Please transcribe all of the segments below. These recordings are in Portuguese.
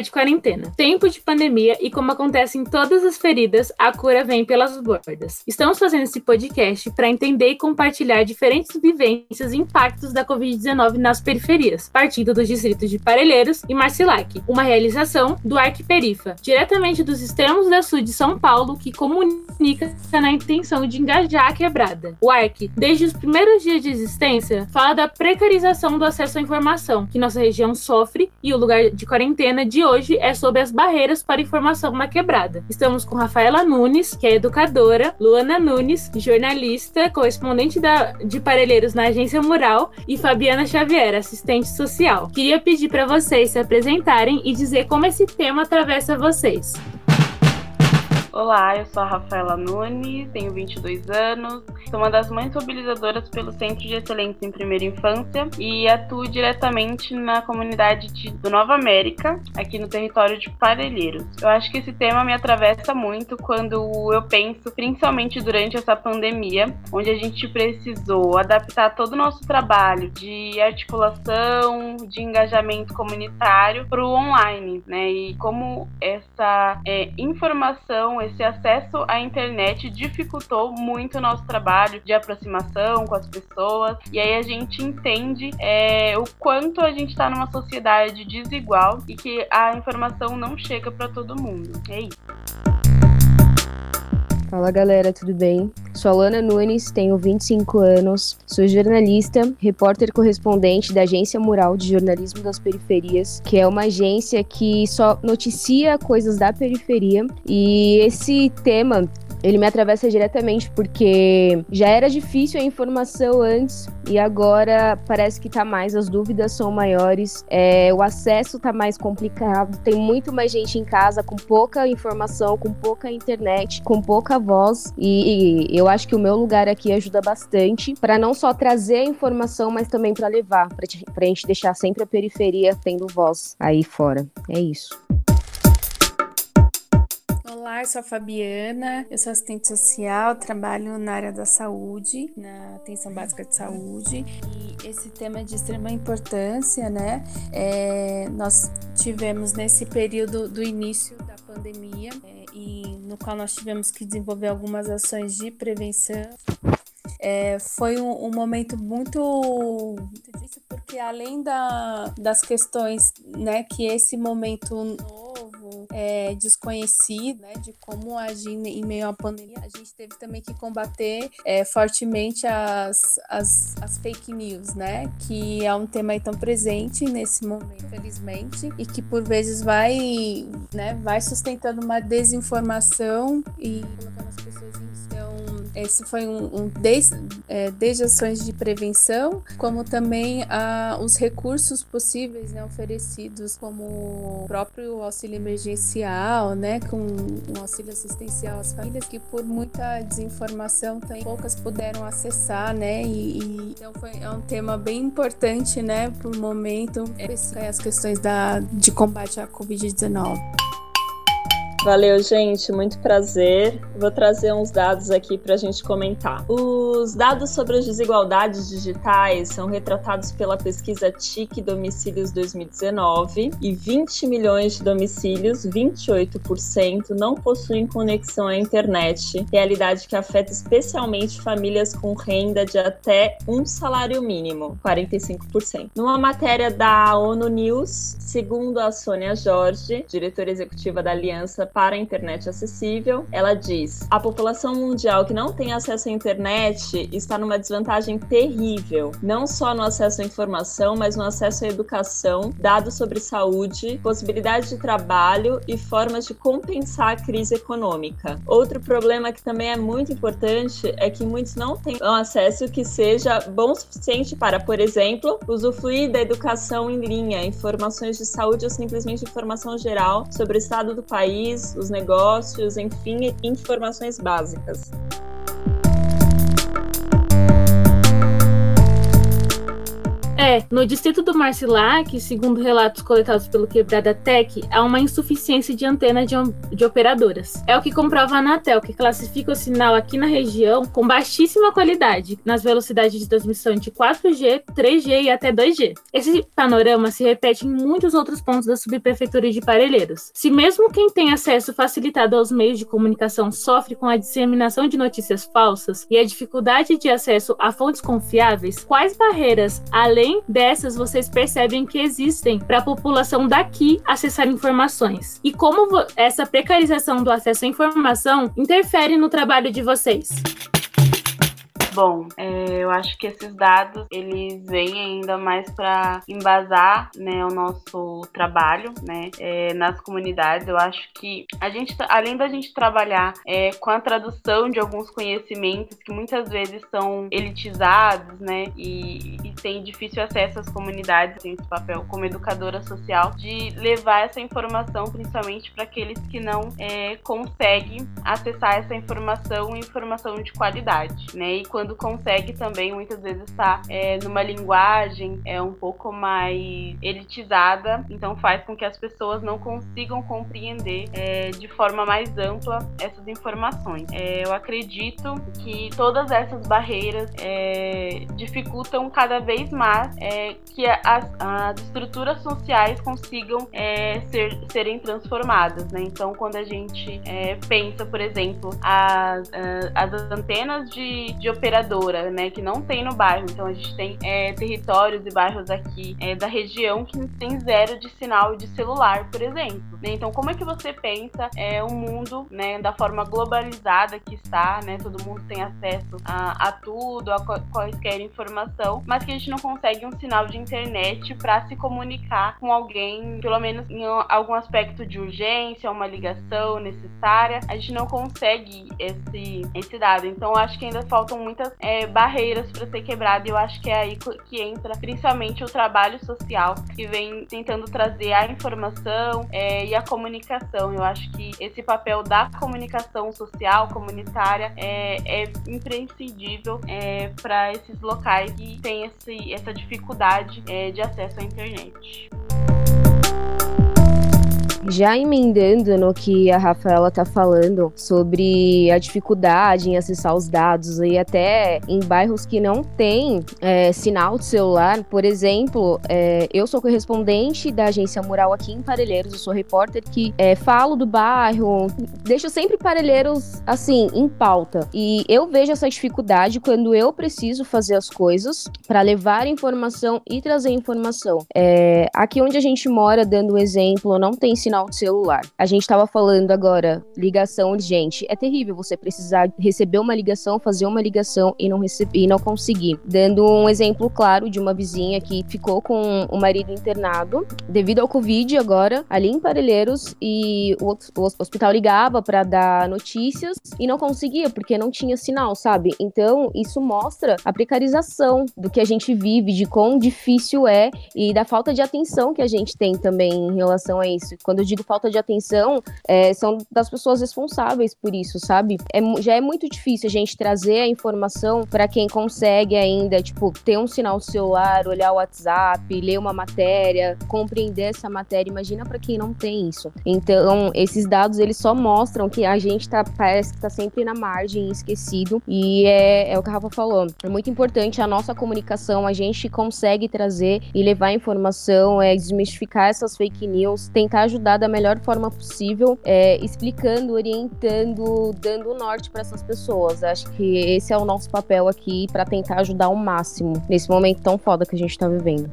De quarentena. Tempo de pandemia e como acontece em todas as feridas, a cura vem pelas bordas. Estamos fazendo esse podcast para entender e compartilhar diferentes vivências e impactos da Covid-19 nas periferias, partindo dos distritos de Parelheiros e Marcilac, uma realização do Arquiperifa, diretamente dos extremos da sul de São Paulo, que comunica na intenção de engajar a quebrada. O Arc, desde os primeiros dias de existência, fala da precarização do acesso à informação que nossa região sofre e o lugar de quarentena de hoje é sobre as barreiras para informação na quebrada. Estamos com Rafaela Nunes, que é educadora, Luana Nunes, jornalista, correspondente da, de Parelheiros na Agência Mural, e Fabiana Xavier, assistente social. Queria pedir para vocês se apresentarem e dizer como esse tema atravessa vocês. Olá, eu sou a Rafaela Nunes, tenho 22 anos, sou uma das mães mobilizadoras pelo Centro de Excelência em Primeira Infância e atuo diretamente na comunidade de, do Nova América, aqui no território de Parelheiros. Eu acho que esse tema me atravessa muito quando eu penso, principalmente durante essa pandemia, onde a gente precisou adaptar todo o nosso trabalho de articulação, de engajamento comunitário para o online, né? E como essa é, informação, esse acesso à internet dificultou muito o nosso trabalho de aproximação com as pessoas. E aí a gente entende é, o quanto a gente está numa sociedade desigual e que a informação não chega para todo mundo. É isso. Fala galera, tudo bem? Sou Alana Nunes, tenho 25 anos, sou jornalista, repórter correspondente da Agência Mural de Jornalismo das Periferias, que é uma agência que só noticia coisas da periferia. E esse tema ele me atravessa diretamente porque já era difícil a informação antes e agora parece que tá mais, as dúvidas são maiores, é, o acesso tá mais complicado, tem muito mais gente em casa com pouca informação, com pouca internet, com pouca voz e, e eu acho que o meu lugar aqui ajuda bastante para não só trazer a informação, mas também para levar, para a gente deixar sempre a periferia tendo voz aí fora. É isso. Olá, eu sou a Fabiana, eu sou assistente social, trabalho na área da saúde, na atenção básica de saúde, e esse tema é de extrema importância, né? É, nós tivemos nesse período do início da pandemia, é, e no qual nós tivemos que desenvolver algumas ações de prevenção. É, foi um, um, momento muito, muito difícil, porque além da, das questões né, que esse momento é, desconhecido, né, de como agir em meio à pandemia, a gente teve também que combater é, fortemente as, as, as, fake news, né, que é um tema tão presente nesse momento, infelizmente, e que por vezes vai, né, vai sustentando uma desinformação e colocando as pessoas em esse foi um, um desde, é, desde ações de prevenção, como também a, os recursos possíveis né, oferecidos, como o próprio auxílio emergencial, né, com um auxílio assistencial às famílias que por muita desinformação tem, poucas puderam acessar, né, e, e então foi é um tema bem importante, né, o momento, é, as questões da, de combate à Covid-19. Valeu, gente, muito prazer. Vou trazer uns dados aqui para a gente comentar. Os dados sobre as desigualdades digitais são retratados pela pesquisa TIC Domicílios 2019 e 20 milhões de domicílios, 28%, não possuem conexão à internet, realidade que afeta especialmente famílias com renda de até um salário mínimo, 45%. Numa matéria da ONU News, segundo a Sônia Jorge, diretora executiva da Aliança para a internet acessível. Ela diz: a população mundial que não tem acesso à internet está numa desvantagem terrível, não só no acesso à informação, mas no acesso à educação, dados sobre saúde, possibilidades de trabalho e formas de compensar a crise econômica. Outro problema que também é muito importante é que muitos não têm um acesso que seja bom o suficiente para, por exemplo, usufruir da educação em linha, informações de saúde ou simplesmente informação geral sobre o estado do país, os negócios, enfim, informações básicas. É, no distrito do Marcilac, segundo relatos coletados pelo Quebrada Tech, há uma insuficiência de antena de, de operadoras. É o que comprova a Anatel, que classifica o sinal aqui na região com baixíssima qualidade, nas velocidades de transmissão de 4G, 3G e até 2G. Esse panorama se repete em muitos outros pontos da subprefeitura de Parelheiros. Se mesmo quem tem acesso facilitado aos meios de comunicação sofre com a disseminação de notícias falsas e a dificuldade de acesso a fontes confiáveis, quais barreiras, além dessas, vocês percebem que existem para a população daqui acessar informações? E como essa precarização do acesso à informação interfere no trabalho de vocês? Bom, é, eu acho que esses dados eles vêm ainda mais para embasar né, o nosso trabalho né, é, nas comunidades. Eu acho que a gente, além da gente trabalhar é, com a tradução de alguns conhecimentos que muitas vezes são elitizados né, e, e tem difícil acesso às comunidades, tem esse papel como educadora social de levar essa informação principalmente para aqueles que não é, conseguem acessar essa informação informação de qualidade. Né? E quando quando consegue também muitas vezes estar tá, é, numa linguagem é um pouco mais elitizada, então faz com que as pessoas não consigam compreender é, de forma mais ampla essas informações. É, eu acredito que todas essas barreiras é, dificultam cada vez mais é, que as, as, estruturas sociais consigam é, ser, serem transformadas. Né? Então, quando a gente pensa, por exemplo, as, as antenas de, de operação né, que não tem no bairro. Então a gente tem é, territórios e bairros aqui é, da região que tem zero de sinal de celular, por exemplo. Né? Então como é que você pensa é, o mundo, né, da forma globalizada que está, né, todo mundo tem acesso a, a tudo, a qualquer informação, mas que a gente não consegue um sinal de internet para se comunicar com alguém, pelo menos em algum aspecto de urgência, uma ligação necessária, a gente não consegue esse, esse dado. Então acho que ainda faltam muitas muitas é, barreiras para ser quebrada. Eu acho que é aí que entra principalmente o trabalho social, que vem tentando trazer a informação é, e a comunicação. Eu acho que esse papel da comunicação social, comunitária, é, é imprescindível é, para esses locais que têm esse, essa dificuldade é, de acesso à internet. Já emendando no que a Rafaela tá falando sobre a dificuldade em acessar os dados e até em bairros que não tem é, sinal de celular, por exemplo, é, eu sou correspondente da agência Mural aqui em Parelheiros, eu sou repórter que é, falo do bairro, deixo sempre Parelheiros assim em pauta e eu vejo essa dificuldade quando eu preciso fazer as coisas para levar informação e trazer informação. É, aqui onde a gente mora, dando um exemplo, não tem sinal sinal de celular. A gente estava falando agora, ligação urgente. É terrível você precisar receber uma ligação, fazer uma ligação e não receber e não conseguir. Dando um exemplo claro de uma vizinha que ficou com o marido internado devido ao Covid agora, ali em Parelheiros, e o, o hospital ligava para dar notícias e não conseguia porque não tinha sinal, sabe? Então, isso mostra a precarização do que a gente vive, de quão difícil é e da falta de atenção que a gente tem também em relação a isso. Quando digo falta de atenção, é, são das pessoas responsáveis por isso, sabe? É, já é muito difícil a gente trazer a informação para quem consegue ainda, tipo, ter um sinal celular, olhar o WhatsApp, ler uma matéria, compreender essa matéria. Imagina para quem não tem isso. Então, esses dados eles só mostram que a gente tá, parece que tá sempre na margem, esquecido. E é, é o que a Rafa falou. É muito importante a nossa comunicação, a gente consegue trazer e levar informação, é desmistificar essas fake news, tentar ajudar da melhor forma possível, é, explicando, orientando, dando norte para essas pessoas. Acho que esse é o nosso papel aqui para tentar ajudar ao máximo nesse momento tão foda que a gente está vivendo.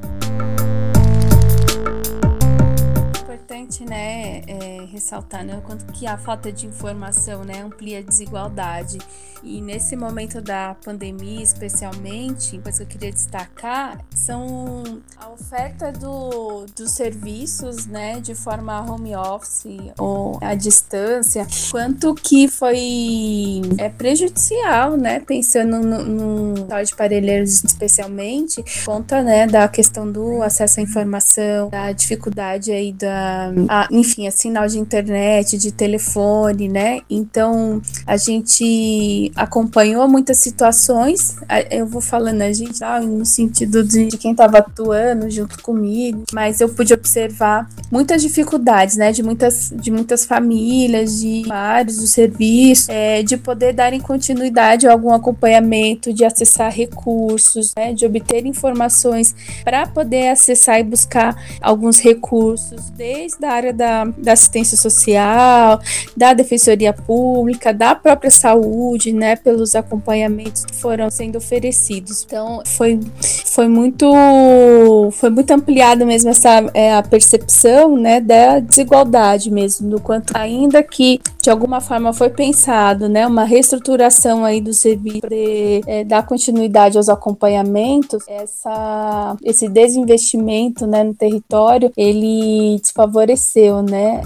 Importante, né, é, ressaltar né, quanto que a falta de informação, né, amplia a desigualdade. E nesse momento da pandemia, especialmente, coisa que eu queria destacar são a oferta do, dos serviços, né, de forma home office ou à distância, quanto que foi é prejudicial, né, pensando no, no de parelheiros especialmente, conta, né, da questão do acesso à informação, da dificuldade aí da a, enfim, a sinal de internet, de telefone, né? Então a gente acompanhou muitas situações. Eu vou falando a gente ah, no sentido de, de quem estava atuando junto comigo, mas eu pude observar muitas dificuldades, né? De muitas, de muitas famílias, de vários do serviço, é, de poder darem continuidade a algum acompanhamento, de acessar recursos, né? De obter informações para poder acessar e buscar alguns recursos, desde a área da, da assistência social, da defensoria pública, da própria saúde, né, pelos acompanhamentos que foram sendo oferecidos. Então, foi, foi muito foi muito ampliada mesmo essa é, a percepção, né, da desigualdade mesmo, do quanto ainda que de alguma forma foi pensado, né, uma reestruturação aí do serviço para é, dar continuidade aos acompanhamentos, essa esse desinvestimento, né, no território, ele desfavoreceu, né?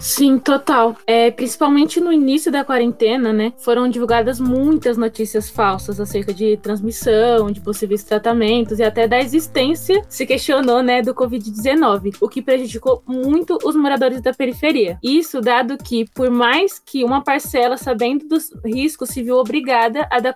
Sim, total. É, principalmente no início da quarentena, né? Foram divulgadas muitas notícias falsas acerca de transmissão, de possíveis tratamentos e até da existência, se questionou, né, do Covid-19, o que prejudicou muito os moradores da periferia. Isso dado que, por mais que uma parcela, sabendo dos riscos, se viu obrigada a dar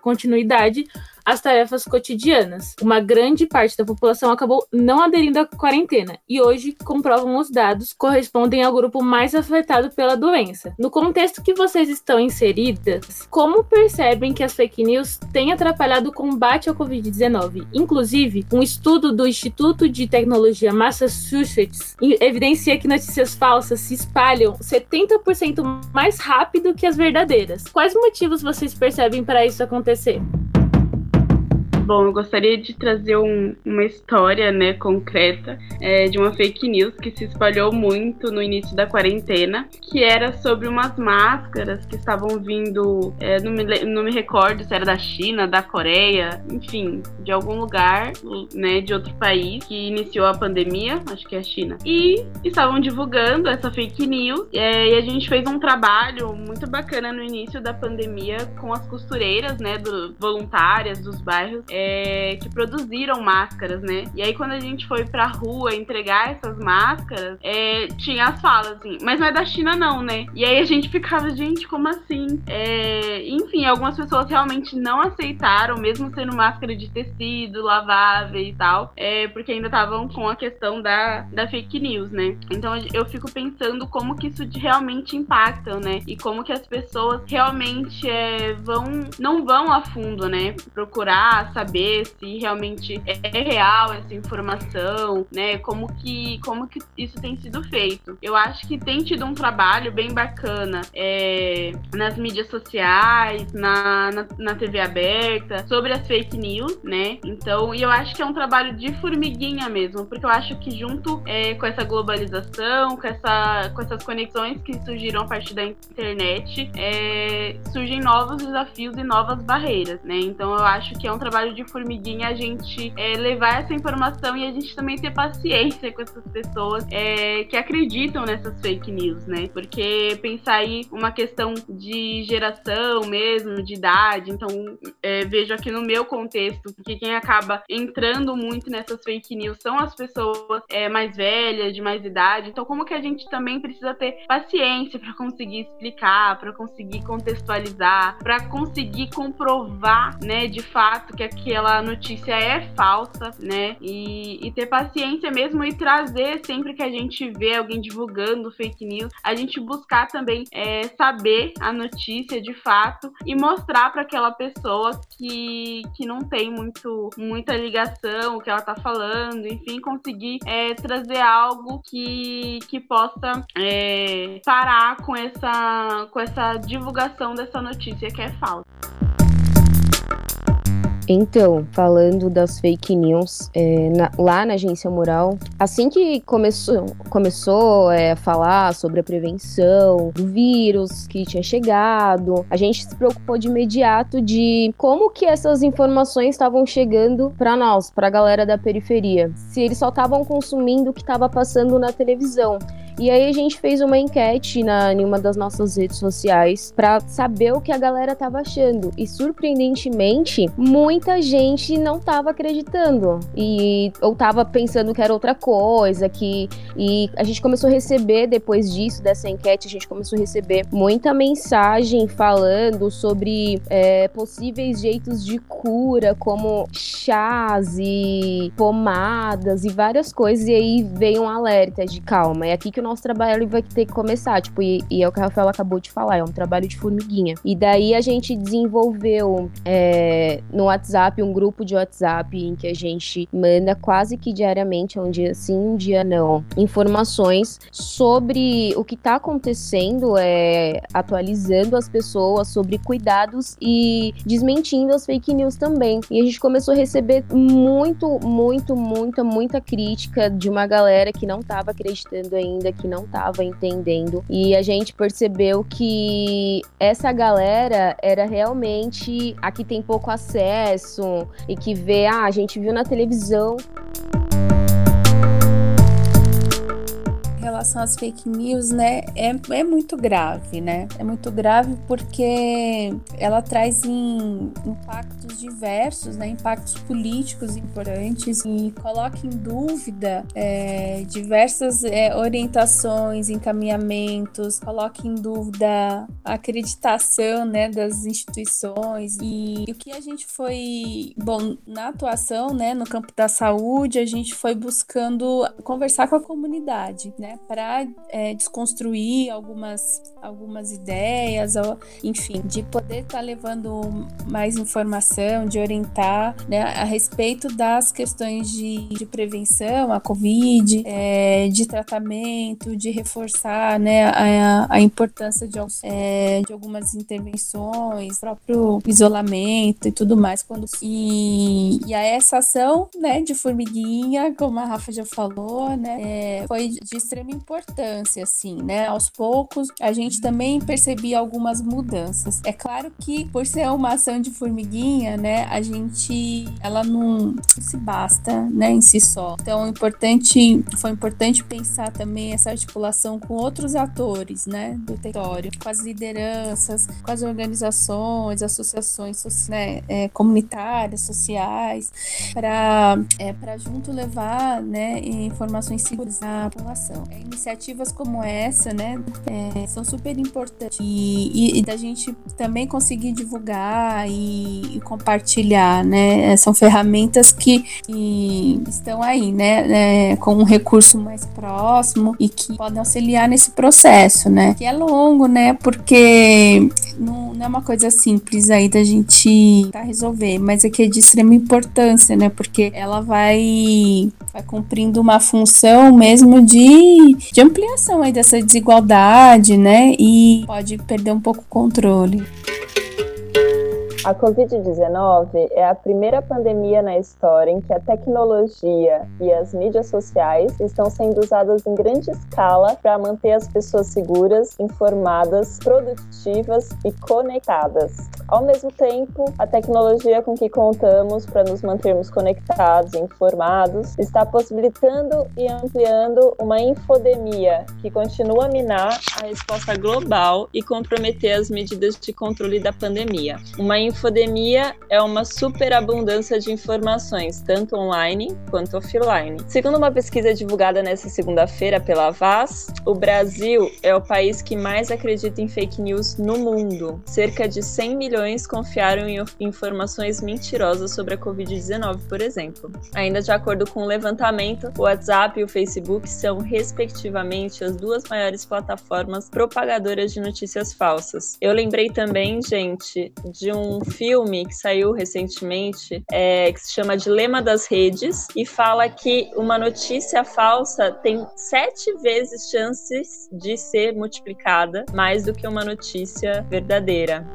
continuidade as tarefas cotidianas. Uma grande parte da população acabou não aderindo à quarentena e hoje comprovam os dados correspondem ao grupo mais afetado pela doença. No contexto que vocês estão inseridas, como percebem que as fake news têm atrapalhado o combate ao Covid-19? Inclusive, um estudo do Instituto de Tecnologia Massachusetts evidencia que notícias falsas se espalham 70% mais rápido que as verdadeiras. Quais motivos vocês percebem para isso acontecer? Bom, eu gostaria de trazer um, uma história, né, concreta é, de uma fake news que se espalhou muito no início da quarentena, que era sobre umas máscaras que estavam vindo, é, não, me, não me recordo se era da China, da Coreia, enfim, de algum lugar, né, de outro país que iniciou a pandemia, acho que é a China, e estavam divulgando essa fake news é, e a gente fez um trabalho muito bacana no início da pandemia com as costureiras, né, do, voluntárias dos bairros é, que produziram máscaras, né? E aí quando a gente foi pra rua entregar essas máscaras, é, tinha as falas assim, mas não é da China não, né? E aí a gente ficava, gente, como assim? É, enfim, algumas pessoas realmente não aceitaram, mesmo sendo máscara de tecido, lavável e tal, é, porque ainda estavam com a questão da, da fake news, né? Então eu fico pensando como que isso realmente impacta, né? E como que as pessoas realmente é, vão, não vão a fundo, né? Procurar saber saber se realmente é real essa informação, né? Como que, como que isso tem sido feito. Eu acho que tem tido um trabalho bem bacana é, nas mídias sociais, na, na, na, TV aberta, sobre as fake news, né? Então, e eu acho que é um trabalho de formiguinha mesmo, porque eu acho que junto é, com essa globalização, com, essa, com essas conexões que surgiram a partir da internet, é, surgem novos desafios e novas barreiras, né? Então, eu acho que é um trabalho de formiguinha a gente é, levar essa informação e a gente também ter paciência com essas pessoas é, que acreditam nessas fake news, né? Porque pensar aí uma questão de geração mesmo, de idade, então é, vejo aqui no meu contexto que quem acaba entrando muito nessas fake news são as pessoas é, mais velhas, de mais idade. Então, como que a gente também precisa ter paciência para conseguir explicar, para conseguir contextualizar, para conseguir comprovar, né, de fato que aqui aquela notícia é falsa, né? E, e ter paciência mesmo e trazer sempre que a gente vê alguém divulgando fake news, a gente buscar também é, saber a notícia de fato e mostrar para aquela pessoa que, que não tem muito, muita ligação, o que ela tá falando, enfim, conseguir é, trazer algo que, que possa é, parar com essa, com essa divulgação dessa notícia que é falsa. Então, falando das fake news, é, na, lá na Agência Moral, assim que começou, começou é, a falar sobre a prevenção do vírus que tinha chegado, a gente se preocupou de imediato de como que essas informações estavam chegando para nós, para a galera da periferia. Se eles só estavam consumindo o que estava passando na televisão. E aí a gente fez uma enquete na, em uma das nossas redes sociais para saber o que a galera tava achando. E surpreendentemente, muita gente não tava acreditando. E ou tava pensando que era outra coisa, que. E a gente começou a receber, depois disso, dessa enquete, a gente começou a receber muita mensagem falando sobre é, possíveis jeitos de cura, como chás e pomadas e várias coisas. E aí veio um alerta de calma. É aqui que o nosso trabalho vai ter que começar. Tipo, e, e é o que a Rafaela acabou de falar, é um trabalho de formiguinha. E daí a gente desenvolveu é, no WhatsApp um grupo de WhatsApp em que a gente manda quase que diariamente, um dia sim, um dia não, informações sobre o que está acontecendo, é, atualizando as pessoas sobre cuidados e desmentindo as fake news também. E a gente começou a receber muito, muito, muita, muita crítica de uma galera que não estava acreditando ainda, que não estava entendendo. E a gente percebeu que essa galera era realmente a que tem pouco acesso e que vê, ah, a gente viu na televisão. Relação às fake news, né, é, é muito grave, né? É muito grave porque ela traz em impactos diversos, né? Impactos políticos importantes e coloca em dúvida é, diversas é, orientações, encaminhamentos, coloca em dúvida a acreditação, né, das instituições e, e o que a gente foi, bom, na atuação, né, no campo da saúde, a gente foi buscando conversar com a comunidade, né? Para é, desconstruir algumas, algumas ideias, ou, enfim, de poder estar tá levando mais informação, de orientar né, a respeito das questões de, de prevenção, a Covid, é, de tratamento, de reforçar né, a, a importância de, é, de algumas intervenções, próprio isolamento e tudo mais. Quando, e, e a essa ação né, de formiguinha, como a Rafa já falou, né, é, foi de extrema importância, assim, né? Aos poucos, a gente também percebia algumas mudanças. É claro que, por ser uma ação de formiguinha, né, a gente, ela não se basta, né, em si só. Então, importante, foi importante pensar também essa articulação com outros atores, né, do território, com as lideranças, com as organizações, associações, né, é, comunitárias, sociais, para é, junto levar, né, informações seguras à população. Iniciativas como essa, né, é, são super importantes. E, e, e, da gente também conseguir divulgar e, e, compartilhar, né, são ferramentas que, que estão aí, né, é, com um recurso mais próximo e que podem auxiliar nesse processo, né, que é longo, né, porque não, não é uma coisa simples aí da gente tá resolver, mas é que é de extrema importância, né, porque ela vai, vai cumprindo uma função mesmo de de, ampliação aí dessa desigualdade, né? E pode perder um pouco o controle. A Covid-19 é a primeira pandemia na história em que a tecnologia e as mídias sociais estão sendo usadas em grande escala para manter as pessoas seguras, informadas, produtivas e conectadas. Ao mesmo tempo, a tecnologia com que contamos para nos mantermos conectados e informados está possibilitando e ampliando uma infodemia que continua a minar a resposta global e comprometer as medidas de controle da pandemia. Uma infodemia é uma superabundância de informações, tanto online quanto offline. Segundo uma pesquisa divulgada nesta segunda-feira pela Vaz, o Brasil é o país que mais acredita em fake news no mundo. Cerca de 100 milhões confiaram em informações mentirosas sobre a Covid-19, por exemplo. Ainda de acordo com o levantamento, o WhatsApp e o Facebook são, respectivamente, as duas maiores plataformas propagadoras de notícias falsas. Eu lembrei também, gente, de um filme que saiu recentemente, é, que se chama Dilema das Redes, e fala que uma notícia falsa tem sete vezes chances de ser multiplicada mais do que uma notícia verdadeira.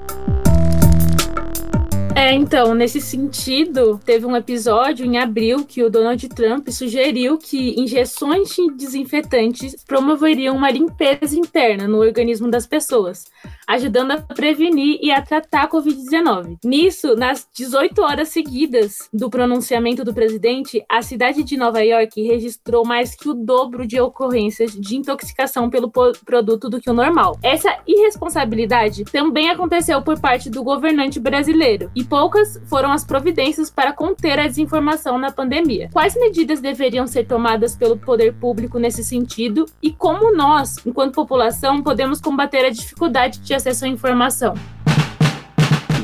É, então, nesse sentido, teve um episódio em abril que o Donald Trump sugeriu que injeções de desinfetantes promoveriam uma limpeza interna no organismo das pessoas, ajudando a prevenir e a tratar a Covid-19. Nisso, nas 18 horas seguidas do pronunciamento do presidente, a cidade de Nova York registrou mais que o dobro de ocorrências de intoxicação pelo produto do que o normal. Essa irresponsabilidade também aconteceu por parte do governante brasileiro e poucas foram as providências para conter a desinformação na pandemia. Quais medidas deveriam ser tomadas pelo poder público nesse sentido e como nós, enquanto população, podemos combater a dificuldade de acesso à informação?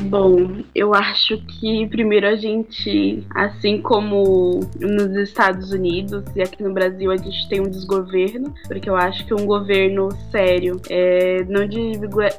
Bom, eu acho que primeiro a gente, assim como nos Estados Unidos e aqui no Brasil, a gente tem um desgoverno, porque eu acho que um governo sério é, não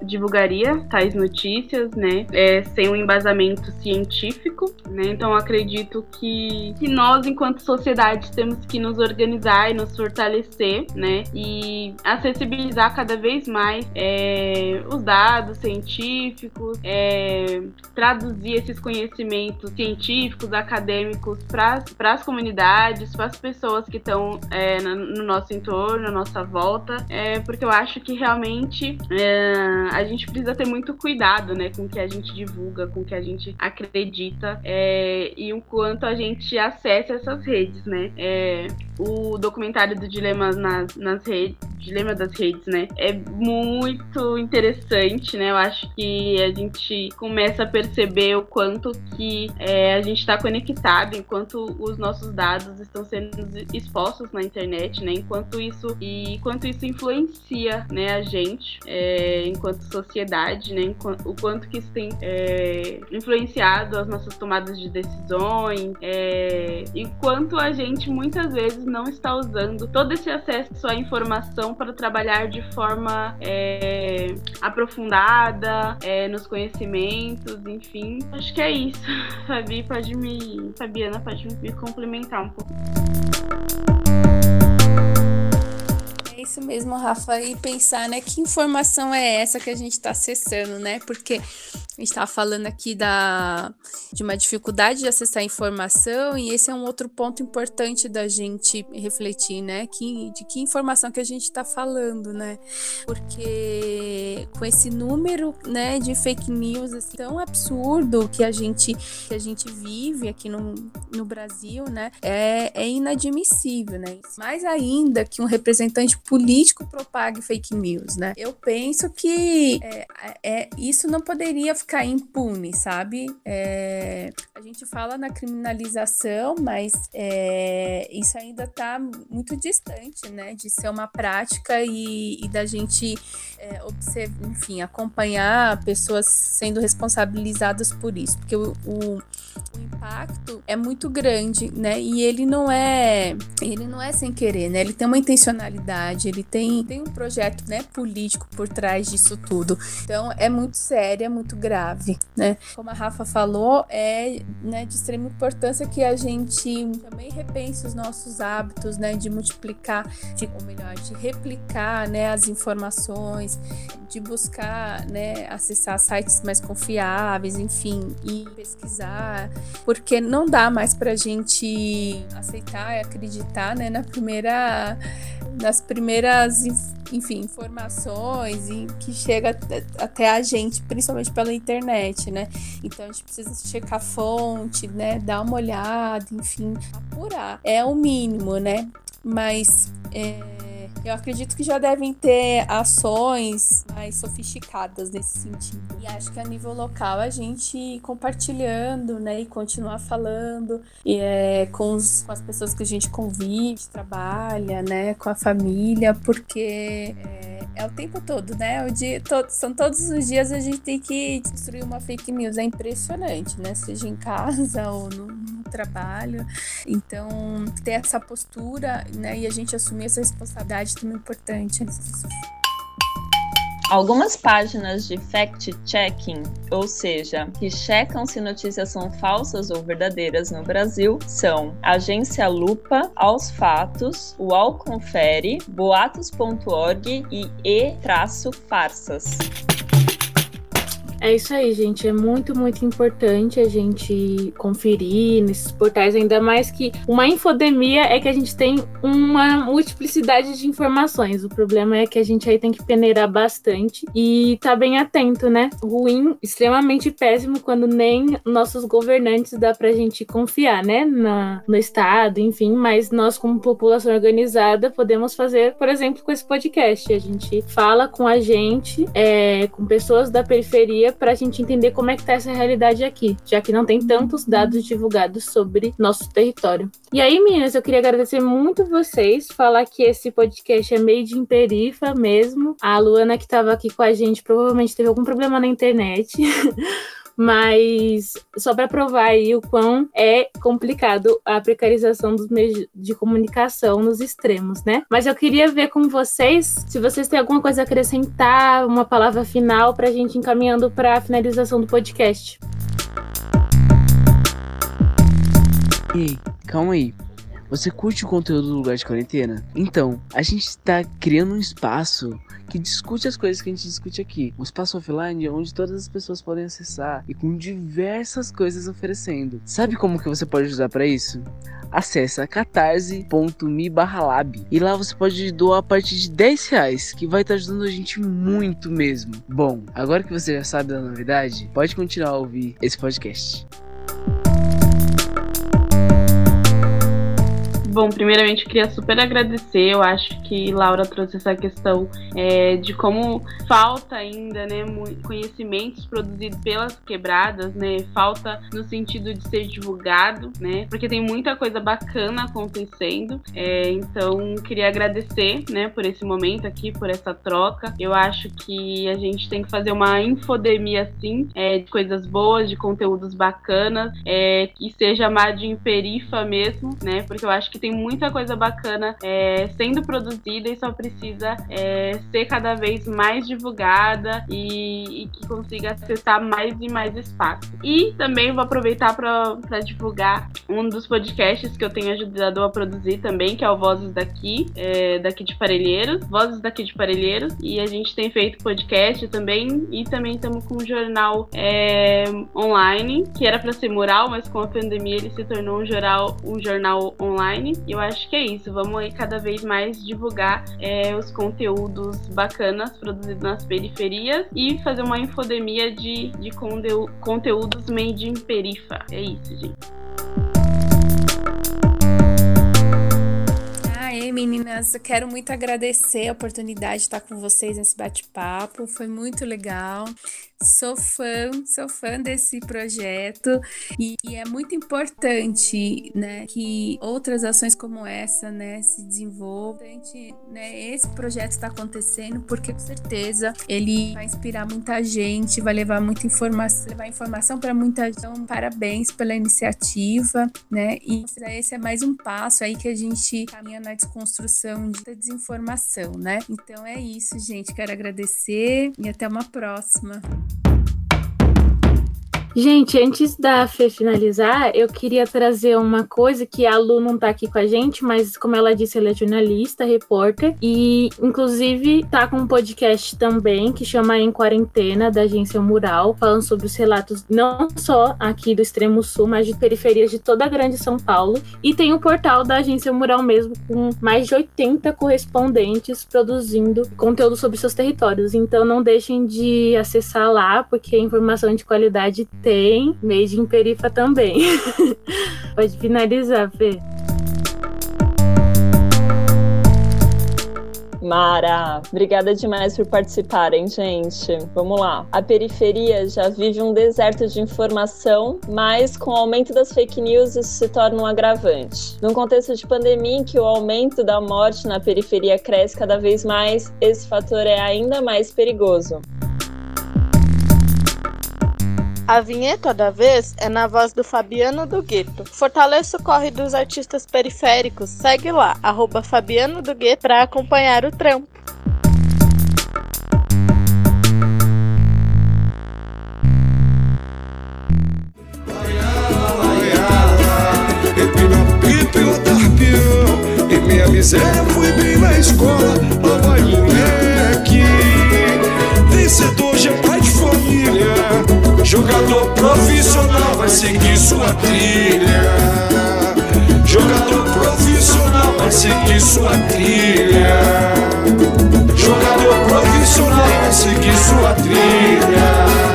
divulgaria tais notícias, né, é, sem um embasamento científico, né, então acredito que, que nós, enquanto sociedade, temos que nos organizar e nos fortalecer, né, e acessibilizar cada vez mais é, os dados científicos, é, traduzir esses conhecimentos científicos, acadêmicos para as comunidades, para as pessoas que estão é, no nosso entorno, na nossa volta, é, porque eu acho que realmente é, a gente precisa ter muito cuidado né, com o que a gente divulga, com o que a gente acredita é, e o quanto a gente acessa essas redes, né? É, o documentário do Dilema nas, nas redes, Dilema das Redes, né? É muito interessante, né? Eu acho que a gente começa a perceber o quanto que é, a gente está conectado, enquanto os nossos dados estão sendo expostos na internet, né? Enquanto isso e quanto isso influencia, né, a gente, é, enquanto sociedade, né? Enquanto, o quanto que isso tem é, influenciado as nossas tomadas de decisões, é, e quanto a gente muitas vezes não está usando todo esse acesso à informação para trabalhar de forma é, aprofundada é, nos conhecimentos, enfim. Acho que é isso. Fabi pode me. Fabiana pode me complementar um pouco. É isso mesmo, Rafa. E pensar, né, que informação é essa que a gente está acessando, né? Porque estava falando aqui da, de uma dificuldade de acessar informação, e esse é um outro ponto importante da gente refletir, né? Que, de que informação que a gente está falando, né? Porque com esse número né, de fake news assim, tão absurdo que a gente, que a gente vive aqui no, no Brasil, né? É, é inadmissível, né? Mais ainda que um representante político propague fake news, né? Eu penso que é, é, isso não poderia ficar impune, sabe? É, a gente fala na criminalização, mas é, isso ainda tá muito distante, né? De ser uma prática e, e da gente é, observar, enfim, acompanhar pessoas sendo responsabilizadas por isso, porque o, o, o, impacto é muito grande, né? E ele não é, ele não é sem querer, né? Ele tem uma intencionalidade, ele tem, tem um projeto, né, político por trás disso tudo. Então é muito sério, é muito grave grave, né? Como a Rafa falou, é né, de extrema importância que a gente também repense os nossos hábitos, né, de multiplicar, de, ou melhor, de replicar, né, as informações, de buscar, né, acessar sites mais confiáveis, enfim, e pesquisar, porque não dá mais para a gente aceitar e acreditar, né, na primeira, nas primeiras enfim, informações e que chega até a gente, principalmente pela internet, né? Então a gente precisa checar a fonte, né? Dar uma olhada, enfim, apurar. É o mínimo, né? Mas é eu acredito que já devem ter ações mais sofisticadas nesse sentido. E acho que a nível local a gente compartilhando, né, e continuar falando e, é, com, os, com as pessoas que a gente convive, trabalha, né, com a família, porque é, é o tempo todo, né? O dia, todo, são todos os dias a gente tem que destruir uma fake news. É impressionante, né? Seja em casa ou no, no trabalho. Então, ter essa postura, né, e a gente assumir essa responsabilidade muito importante. Algumas páginas de fact-checking, ou seja, que checam se notícias são falsas ou verdadeiras no Brasil, são Agência Lupa, Aos Fatos, UOL Confere, Boatos.org e E-Farsas. É isso aí, gente. É muito, muito importante a gente conferir nesses portais, ainda mais que uma infodemia é que a gente tem uma multiplicidade de informações. O problema é que a gente aí tem que peneirar bastante e tá bem atento, né? Ruim, extremamente péssimo quando nem nossos governantes dá pra gente confiar, né? Na, no Estado, enfim, mas nós, como população organizada, podemos fazer, por exemplo, com esse podcast. A gente fala com a gente, é, com pessoas da periferia, para a gente entender como é que tá essa realidade aqui, já que não tem tantos dados divulgados sobre nosso território. E aí, meninas, eu queria agradecer muito vocês, falar que esse podcast é meio de imperifa mesmo. A Luana, que estava aqui com a gente, provavelmente teve algum problema na internet. mas só para provar aí o quão é complicado a precarização dos meios de comunicação nos extremos, né? Mas eu queria ver com vocês se vocês têm alguma coisa a acrescentar, uma palavra final para a gente encaminhando para a finalização do podcast. Ei, calma aí. Você curte o conteúdo do Lugar de Quarentena? Então, a gente está criando um espaço que discute as coisas que a gente discute aqui. Um espaço offline onde todas as pessoas podem acessar e com diversas coisas oferecendo. Sabe como que você pode usar para isso? Acesse catarse.me lab e lá você pode doar a partir de 10 reais, que vai estar tá ajudando a gente muito mesmo. Bom, agora que você já sabe da novidade, pode continuar a ouvir esse podcast. Bom, primeiramente eu queria super agradecer. Eu acho que Laura trouxe essa questão é, de como falta ainda, né, conhecimentos produzidos pelas quebradas, né, falta no sentido de ser divulgado, né, porque tem muita coisa bacana acontecendo. É, então queria agradecer, né, por esse momento aqui, por essa troca. Eu acho que a gente tem que fazer uma infodemia assim, é, de coisas boas, de conteúdos bacanas, é, que seja mais de imperifa mesmo, né, porque eu acho que tem muita coisa bacana é, sendo produzida e só precisa é, ser cada vez mais divulgada e, e, que consiga acessar mais e mais espaço. E também vou aproveitar para divulgar um dos podcasts que eu tenho ajudado a produzir também, que é o Vozes Daqui, é, daqui de Parelheiros, Vozes Daqui de Parelheiros, e a gente tem feito podcast também e também estamos com um jornal é, online, que era para ser mural, mas com a pandemia ele se tornou um jornal, um jornal online e eu acho que é isso. Vamos aí cada vez mais divulgar é, os conteúdos bacanas produzidos nas periferias e fazer uma infodemia de, de conteúdos made in perifa. É isso, gente. Aê, meninas, eu quero muito agradecer a oportunidade de estar com vocês nesse bate-papo. Foi muito legal. Sou fã, sou fã desse projeto e, e, é muito importante, né, que outras ações como essa, né, se desenvolvam. Né, esse projeto está acontecendo porque com certeza ele vai inspirar muita gente, vai levar muita informação, levar informação para muita gente. Então, parabéns pela iniciativa, né? E esse é mais um passo aí que a gente caminha na desconstrução de desinformação, né? Então é isso, gente. Quero agradecer e até uma próxima. Gente, antes da Fê finalizar, eu queria trazer uma coisa que a Lu não tá aqui com a gente, mas como ela disse, ela é jornalista, repórter, e inclusive tá com um podcast também que chama Em Quarentena, da agência Mural, falando sobre os relatos não só aqui do extremo sul, mas de periferias de toda a grande São Paulo. E tem o portal da agência Mural mesmo, com mais de 80 correspondentes produzindo conteúdo sobre seus territórios. Então não deixem de acessar lá, porque é informação de qualidade tem, Made in Perifa também. Pode finalizar, Fê. Mara, obrigada demais por participarem, gente. Vamos lá. A periferia já vive um deserto de informação, mas com o aumento das fake news isso se torna um agravante. Num contexto de pandemia em que o aumento da morte na periferia cresce cada vez mais, esse fator é ainda mais perigoso. A vinheta da vez é na voz do Fabiano do Gueto. Fortaleça o corre dos artistas periféricos. Segue lá, arroba Fabiano do Gueto, para acompanhar o trampo. minha miséria fui bem Jogador profissional vai seguir sua trilha. Jogador profissional vai seguir sua trilha. Jogador profissional vai seguir sua trilha.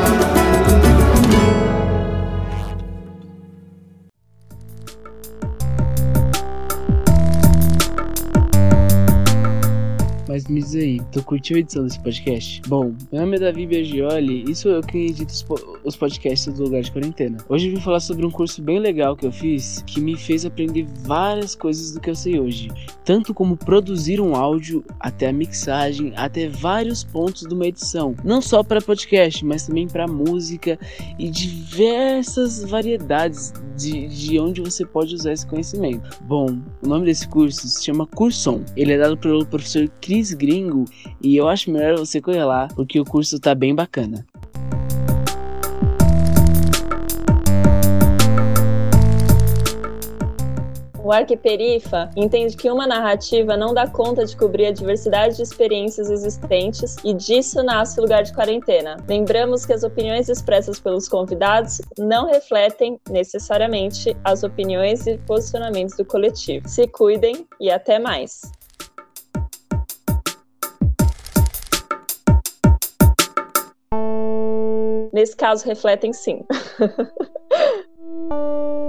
Me diz aí, tu curtiu a edição desse podcast? Bom, meu nome é Davi Biagioli e sou eu quem edita os, po- os podcasts do Lugar de Quarentena. Hoje eu vim falar sobre um curso bem legal que eu fiz que me fez aprender várias coisas do que eu sei hoje. Tanto como produzir um áudio, até a mixagem, até vários pontos de uma edição. Não só para podcast, mas também para música e diversas variedades de, de onde você pode usar esse conhecimento. Bom, o nome desse curso se chama Curson. Ele é dado pelo professor Cris Gringo e eu acho melhor você correr lá porque o curso tá bem bacana. O Arquiperifa entende que uma narrativa não dá conta de cobrir a diversidade de experiências existentes e disso nasce o lugar de quarentena. Lembramos que as opiniões expressas pelos convidados não refletem necessariamente as opiniões e posicionamentos do coletivo. Se cuidem e até mais. Nesse caso, refletem sim.